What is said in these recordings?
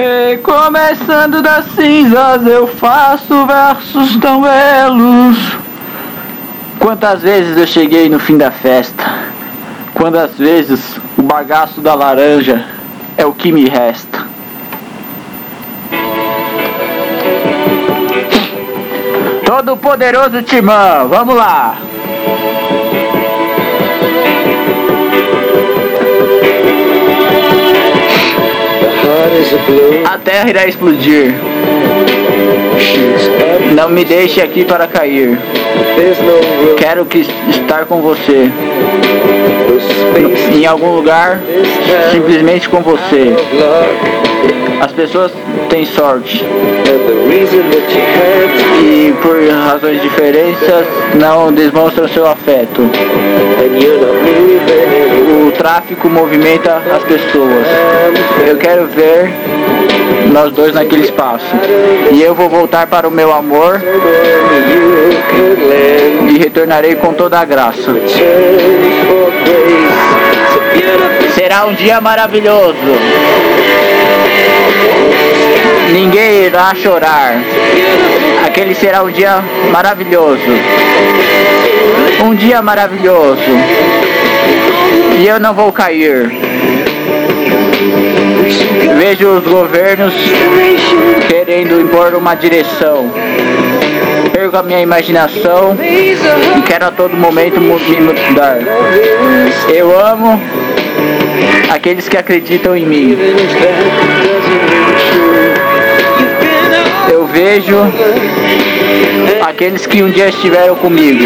Recomeçando das cinzas, eu faço versos tão belos. Quantas vezes eu cheguei no fim da festa? Quantas vezes o bagaço da laranja é o que me resta? Todo poderoso Timão, vamos lá! A terra irá explodir. Não me deixe aqui para cair. Quero que estar com você. Em algum lugar, simplesmente com você. As pessoas têm sorte. E por razões diferentes não demonstram seu afeto. Tráfico movimenta as pessoas. Eu quero ver nós dois naquele espaço. E eu vou voltar para o meu amor e retornarei com toda a graça. Será um dia maravilhoso. Ninguém irá chorar. Aquele será um dia maravilhoso. Um dia maravilhoso. E eu não vou cair. Vejo os governos querendo impor uma direção. Perco a minha imaginação e quero a todo momento me mudar. Eu amo aqueles que acreditam em mim. Eu vejo aqueles que um dia estiveram comigo.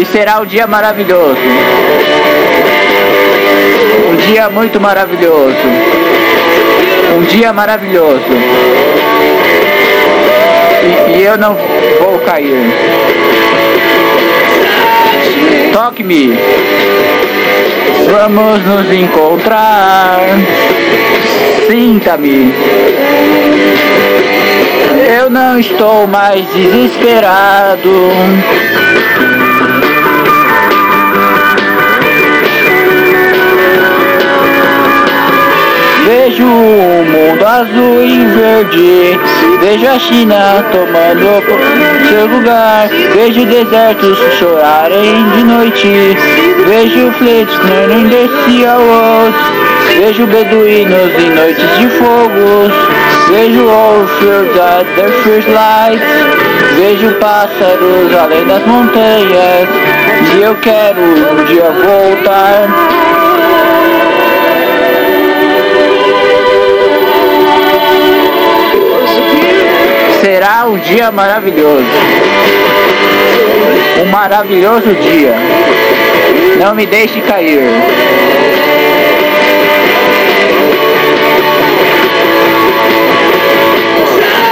E será um dia maravilhoso. Um dia muito maravilhoso. Um dia maravilhoso. E, e eu não vou cair. Toque-me. Vamos nos encontrar. Sinta-me. Eu não estou mais desesperado. Azul e verde, vejo a China tomando seu lugar, vejo desertos chorarem de noite, vejo fletes turning the sea vejo beduínos em noites de fogos, vejo Orfield at their first lights, vejo pássaros além das montanhas, e eu quero um dia voltar será um dia maravilhoso. Um maravilhoso dia. Não me deixe cair.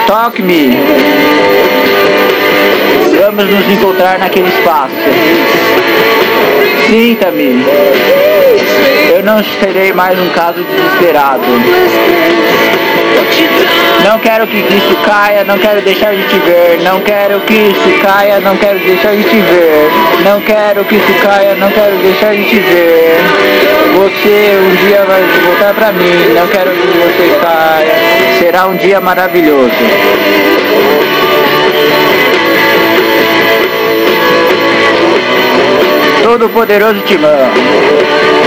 Toque-me. Vamos nos encontrar naquele espaço. Sinta-me. Não serei mais um caso desesperado. Não quero que isso caia, não quero deixar de te ver. Não quero que isso caia, não quero deixar de te ver. Não quero que isso caia, não quero deixar de te ver. Você um dia vai voltar pra mim, não quero que você caia. Será um dia maravilhoso. Todo poderoso Timão.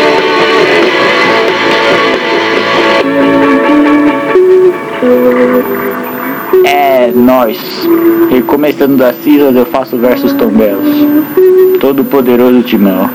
Nós. Recomeçando das cinzas eu faço versos tão belos. Todo poderoso Timão.